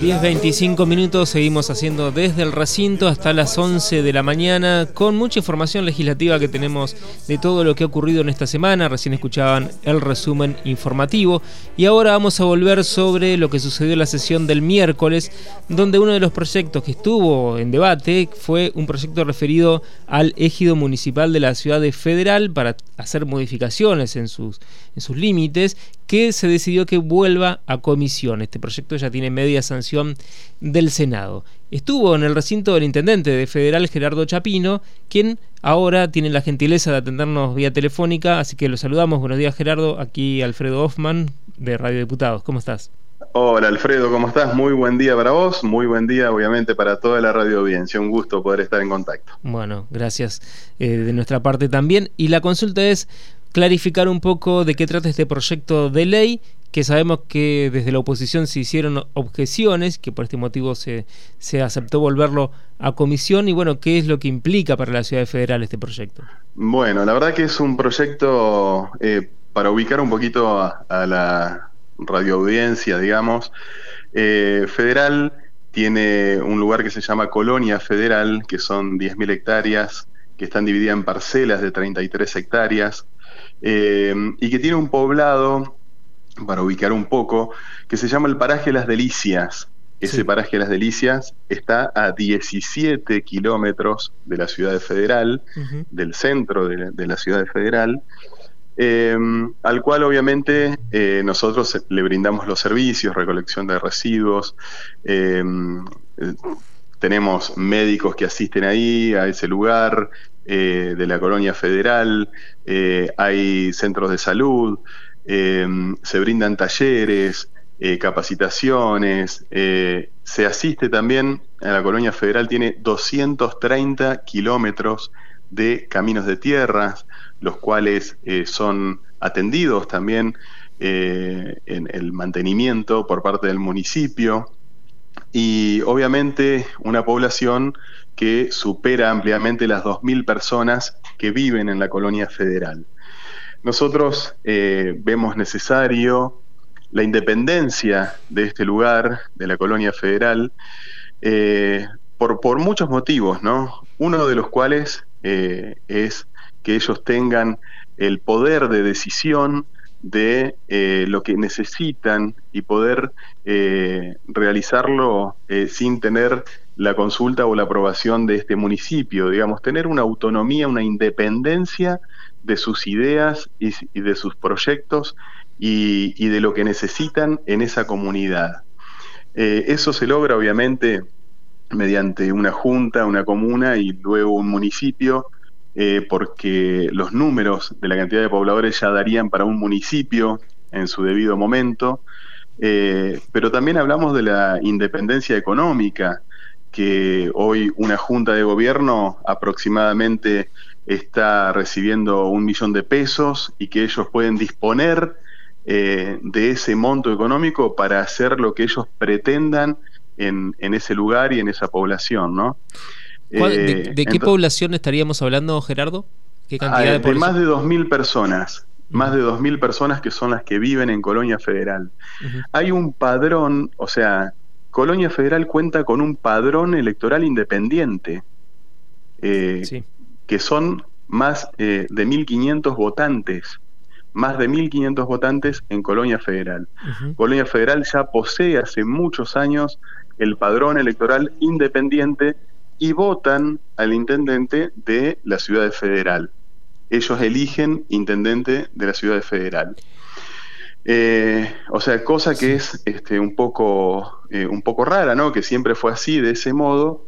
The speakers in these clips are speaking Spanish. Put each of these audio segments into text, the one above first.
10.25 minutos seguimos haciendo desde el recinto hasta las 11 de la mañana con mucha información legislativa que tenemos de todo lo que ha ocurrido en esta semana. Recién escuchaban el resumen informativo y ahora vamos a volver sobre lo que sucedió en la sesión del miércoles donde uno de los proyectos que estuvo en debate fue un proyecto referido al ejido municipal de la ciudad de Federal para hacer modificaciones en sus, en sus límites que se decidió que vuelva a comisión. Este proyecto ya tiene media sanción del Senado. Estuvo en el recinto del intendente de Federal, Gerardo Chapino, quien ahora tiene la gentileza de atendernos vía telefónica, así que lo saludamos. Buenos días, Gerardo. Aquí Alfredo Hoffman, de Radio Diputados. ¿Cómo estás? Hola Alfredo, ¿cómo estás? Muy buen día para vos, muy buen día obviamente para toda la radio audiencia, un gusto poder estar en contacto. Bueno, gracias eh, de nuestra parte también. Y la consulta es, clarificar un poco de qué trata este proyecto de ley, que sabemos que desde la oposición se hicieron objeciones, que por este motivo se, se aceptó volverlo a comisión, y bueno, ¿qué es lo que implica para la ciudad federal este proyecto? Bueno, la verdad que es un proyecto eh, para ubicar un poquito a, la radioaudiencia, digamos. Eh, federal tiene un lugar que se llama Colonia Federal, que son 10.000 hectáreas, que están divididas en parcelas de 33 hectáreas. Eh, y que tiene un poblado, para ubicar un poco, que se llama el Paraje Las Delicias. Ese paraje Las Delicias está a 17 kilómetros de la ciudad de Federal, del centro de, la ciudad de Federal, eh, al cual obviamente eh, nosotros le brindamos los servicios, recolección de residuos, tenemos médicos que asisten ahí, a ese lugar, eh, de la colonia federal, eh, hay centros de salud, eh, se brindan talleres, capacitaciones, se asiste también, a la colonia federal tiene 230 kilómetros de caminos de tierras, los cuales son atendidos también en el mantenimiento por parte del municipio y obviamente una población que supera ampliamente las 2.000 personas que viven en la colonia federal. Nosotros eh, vemos necesario la independencia de este lugar, de la colonia federal, eh, por, por, muchos motivos, ¿no? Uno de los cuales eh, es que ellos tengan el poder de decisión de lo que necesitan y poder realizarlo sin tener la consulta o la aprobación de este municipio, digamos, tener una autonomía, una independencia de sus ideas y, de sus proyectos y, de lo que necesitan en esa comunidad. Eh, eso se logra obviamente mediante una junta, una comuna y luego un municipio, eh, porque los números de la cantidad de pobladores ya darían para un municipio en su debido momento, eh, pero también hablamos de la independencia económica, que hoy una junta de gobierno aproximadamente está recibiendo un millón de pesos y que ellos pueden disponer eh, de ese monto económico para hacer lo que ellos pretendan en, ese lugar y en esa población, ¿no? ¿De, eh, qué población estaríamos hablando, Gerardo? ¿Qué cantidad de, de más de 2.000 personas más de 2.000 personas que son las que viven en Colonia Federal. Hay un padrón, o sea, Colonia Federal cuenta con un padrón electoral independiente, eh, que son más eh, de 1.500 votantes, más de 1.500 votantes en Colonia Federal. Colonia Federal ya posee hace muchos años el padrón electoral independiente y votan al intendente de la ciudad federal. Ellos eligen intendente de la ciudad federal. Eh, o sea, cosa que es este, un, poco, eh, un poco rara, ¿no? Que siempre fue así, de ese modo,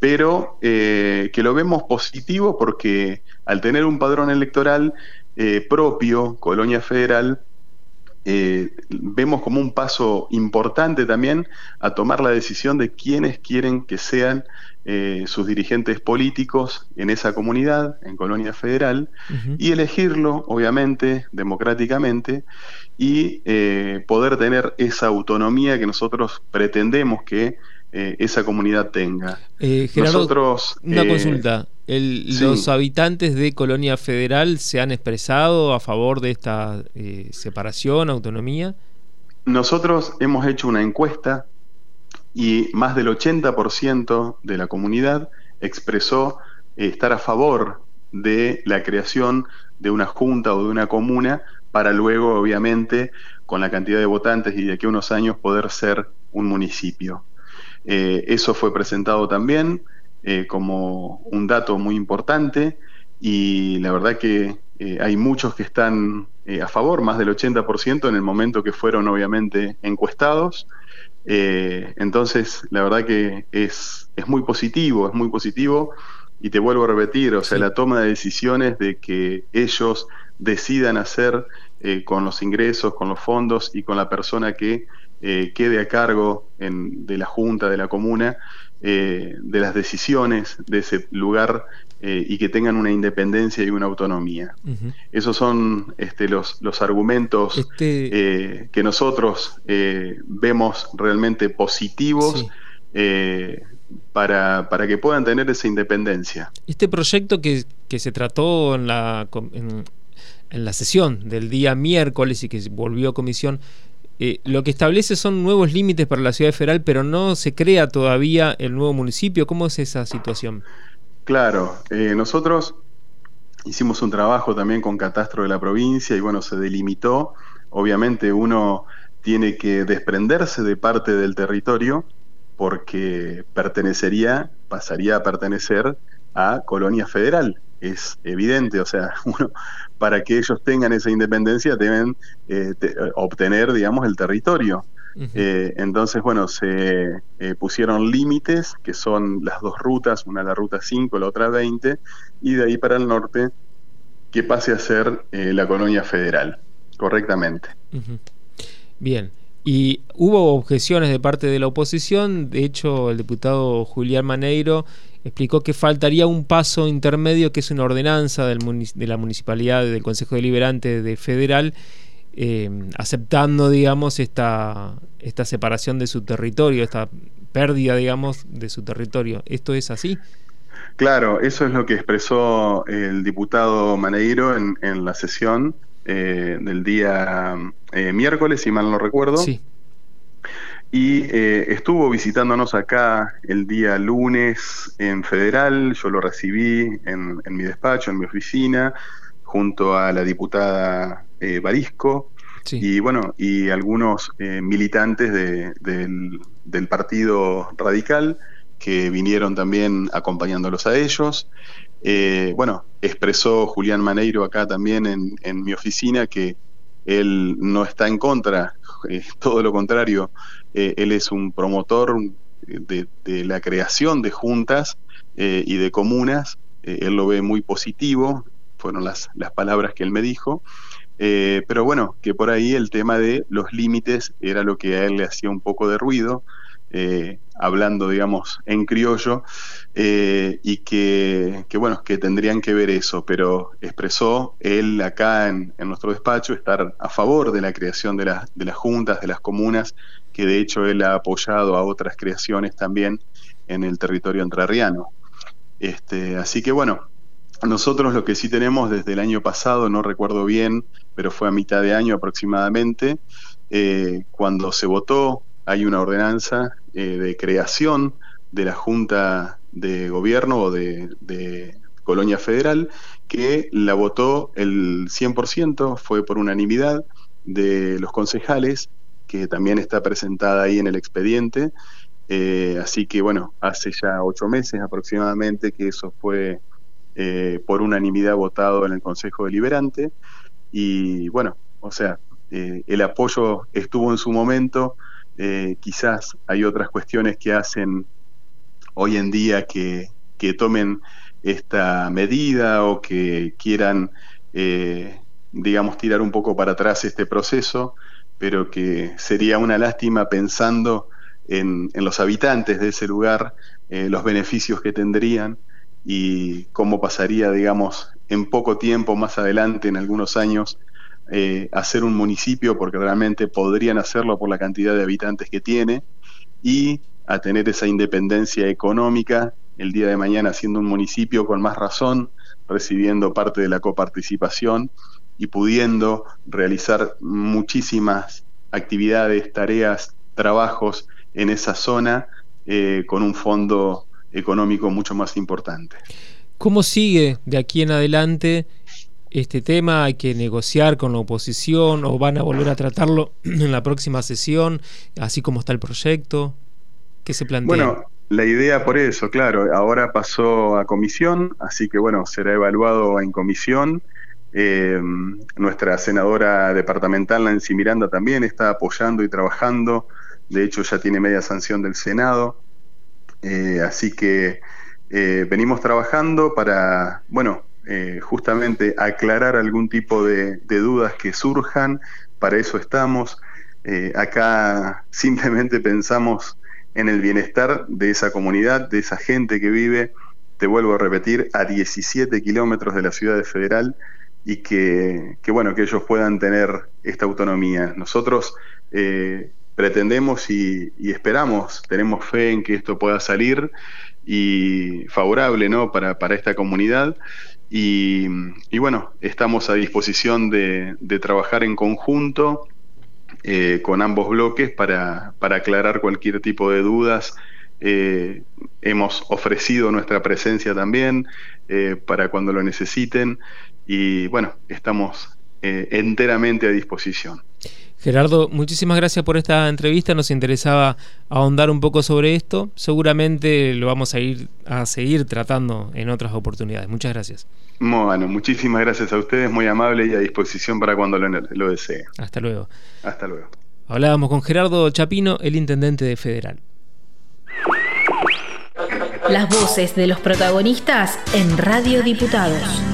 pero eh, que lo vemos positivo porque al tener un padrón electoral propio, Colonia Federal, vemos como un paso importante también a tomar la decisión de quiénes quieren que sean sus dirigentes políticos en esa comunidad, en Colonia Federal, y elegirlo, obviamente, democráticamente, y eh, poder tener esa autonomía que nosotros pretendemos que eh, esa comunidad tenga. Eh, nosotros, una consulta. ¿Los habitantes de Colonia Federal se han expresado a favor de esta separación, autonomía? Nosotros hemos hecho una encuesta y más del 80% de la comunidad expresó eh, estar a favor de la creación de una junta o de una comuna para luego, obviamente, con la cantidad de votantes y de aquí a unos años poder ser un municipio. Eh, eso fue presentado también eh, como un dato muy importante y la verdad que hay muchos que están a favor, más del 80% en el momento que fueron obviamente encuestados. entonces, la verdad que es, es muy positivo, es muy positivo y te vuelvo a repetir, o sea, la toma de decisiones de que ellos decidan hacer eh, con los ingresos, con los fondos y con la persona que eh, quede a cargo de la Junta, de la Comuna, eh, de las decisiones de ese lugar y que tengan una independencia y una autonomía. Esos son este, los, los argumentos este que nosotros vemos realmente positivos para, para que puedan tener esa independencia. Este proyecto que, que se trató en la, en, la sesión del día miércoles y que volvió a comisión, eh, lo que establece son nuevos límites para la ciudad federal, pero no se crea todavía el nuevo municipio. ¿Cómo es esa situación? Claro, eh, nosotros hicimos un trabajo también con Catastro de la provincia y bueno, se delimitó. Obviamente uno tiene que desprenderse de parte del territorio porque pertenecería, pasaría a pertenecer a Colonia Federal. Es evidente, o sea, uno, para que ellos tengan esa independencia deben eh, obtener, digamos, el territorio. Eh, entonces, bueno, se eh, pusieron límites, que son las dos rutas, una la ruta 5, la otra 20, y de ahí para el norte, que pase a ser la colonia federal, correctamente. Bien. Y hubo objeciones de parte de la oposición, de hecho el diputado Julián Maneiro explicó que faltaría un paso intermedio que es una ordenanza de la municipalidad, del Consejo Deliberante de Federal, eh, aceptando, digamos, esta, esta separación de su territorio, esta pérdida, digamos, de su territorio. ¿Esto es así? Claro, eso es lo que expresó el diputado Maneiro en, en la sesión eh, del día eh, miércoles, si mal no recuerdo. Sí. Y eh, estuvo visitándonos acá el día lunes en Federal, yo lo recibí en, mi despacho, en mi oficina, junto a la diputada Barisco, y bueno, y algunos militantes del, del Partido Radical que vinieron también acompañándolos a ellos. Eh, bueno, expresó Julián Maneiro acá también en, mi oficina que él no está en contra, eh, todo lo contrario, eh, él es un promotor de, la creación de juntas y de comunas, él lo ve muy positivo, fueron las, las palabras que él me dijo, pero bueno, que por ahí el tema de los límites era lo que a él le hacía un poco de ruido, hablando, digamos, en criollo, eh, y que, bueno, que tendrían que ver eso, pero expresó él acá en, nuestro despacho estar a favor de la creación de, de las juntas, de las comunas, que de hecho él ha apoyado a otras creaciones también en el territorio entrerriano. Este, así que bueno, nosotros lo que sí tenemos desde el año pasado, no recuerdo bien, pero fue a mitad de año aproximadamente, eh, cuando se votó hay una ordenanza eh, de creación de la Junta de Gobierno o de, Colonia Federal que la votó el 100%, fue por unanimidad de los concejales, que también está presentada ahí en el expediente. Eh, así que bueno, hace ya ocho meses aproximadamente que eso fue eh, por unanimidad votado en el Consejo Deliberante. Y bueno, o sea, el apoyo estuvo en su momento, eh, quizás hay otras cuestiones que hacen hoy en día que, tomen esta medida o que quieran, eh, digamos, tirar un poco para atrás este proceso, pero que sería una lástima pensando en, los habitantes de ese lugar, eh, los beneficios que tendrían y cómo pasaría, digamos, en poco tiempo más adelante, en algunos años, eh, hacer un municipio porque realmente podrían hacerlo por la cantidad de habitantes que tiene y a tener esa independencia económica el día de mañana siendo un municipio con más razón, recibiendo parte de la coparticipación y pudiendo realizar muchísimas actividades, tareas, trabajos en esa zona eh, con un fondo económico mucho más importante. ¿Cómo sigue de aquí en adelante este tema? ¿Hay que negociar con la oposición o van a volver a tratarlo en la próxima sesión, así como está el proyecto? ¿Qué se plantea? Bueno, la idea por eso, claro, ahora pasó a comisión, así que bueno, será evaluado en comisión. Eh, nuestra senadora departamental, Nancy Miranda, también está apoyando y trabajando. De hecho, ya tiene media sanción del Senado. Eh, así que eh, venimos trabajando para, bueno, justamente aclarar algún tipo de, dudas que surjan. Para eso estamos. acá simplemente pensamos en el bienestar de esa comunidad, de esa gente que vive, te vuelvo a repetir, a 17 kilómetros de la ciudad de Federal y que, bueno, que ellos puedan tener esta autonomía. Nosotros eh, pretendemos y, esperamos, tenemos fe en que esto pueda salir y favorable ¿no? para, para esta comunidad. Y, bueno, estamos a disposición de, de trabajar en conjunto eh, con ambos bloques para, para, aclarar cualquier tipo de dudas. Eh, hemos ofrecido nuestra presencia también eh, para cuando lo necesiten y bueno, estamos enteramente a disposición. Gerardo, muchísimas gracias por esta entrevista. Nos interesaba ahondar un poco sobre esto. Seguramente lo vamos a ir a seguir tratando en otras oportunidades. Muchas gracias. Bueno, muchísimas gracias a ustedes, muy amable y a disposición para cuando lo, lo desee. Hasta luego. Hasta luego. Hablábamos con Gerardo Chapino, el intendente de Federal. Las voces de los protagonistas en Radio Diputados.